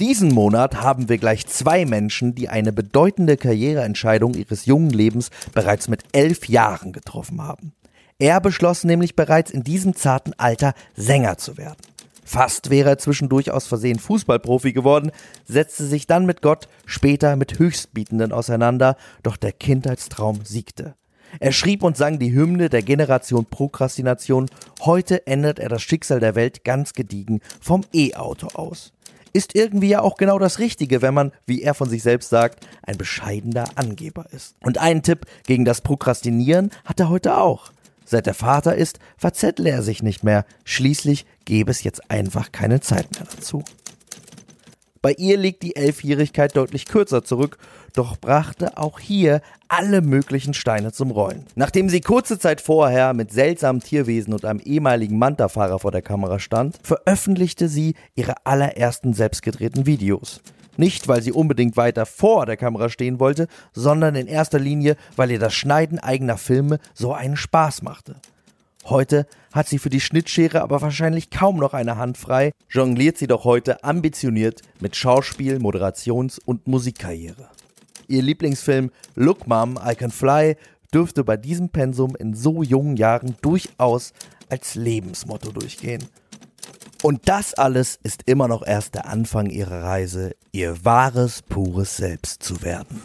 Diesen Monat haben wir gleich zwei Menschen, die eine bedeutende Karriereentscheidung ihres jungen Lebens bereits mit elf Jahren getroffen haben. Er beschloss nämlich bereits in diesem zarten Alter Sänger zu werden. Fast wäre er zwischendurch aus Versehen Fußballprofi geworden, setzte sich dann mit Gott, später mit Höchstbietenden auseinander, doch der Kindheitstraum siegte. Er schrieb und sang die Hymne der Generation Prokrastination. Heute ändert er das Schicksal der Welt ganz gediegen vom E-Auto aus. Ist irgendwie ja auch genau das Richtige, wenn man, wie er von sich selbst sagt, ein bescheidener Angeber ist. Und einen Tipp gegen das Prokrastinieren hat er heute auch. Seit er Vater ist, verzettle er sich nicht mehr. Schließlich gäbe es jetzt einfach keine Zeit mehr dazu. Bei ihr liegt die Elfjährigkeit deutlich kürzer zurück, doch brachte auch hier alle möglichen Steine zum Rollen. Nachdem sie kurze Zeit vorher mit seltsamen Tierwesen und einem ehemaligen Manta-Fahrer vor der Kamera stand, veröffentlichte sie ihre allerersten selbstgedrehten Videos. Nicht, weil sie unbedingt weiter vor der Kamera stehen wollte, sondern in erster Linie, weil ihr das Schneiden eigener Filme so einen Spaß machte. Heute hat sie für die Schnittschere aber wahrscheinlich kaum noch eine Hand frei, jongliert sie doch heute ambitioniert mit Schauspiel, Moderations- und Musikkarriere. Ihr Lieblingsfilm Look Mom, I Can Fly dürfte bei diesem Pensum in so jungen Jahren durchaus als Lebensmotto durchgehen. Und das alles ist immer noch erst der Anfang ihrer Reise, ihr wahres, pures Selbst zu werden.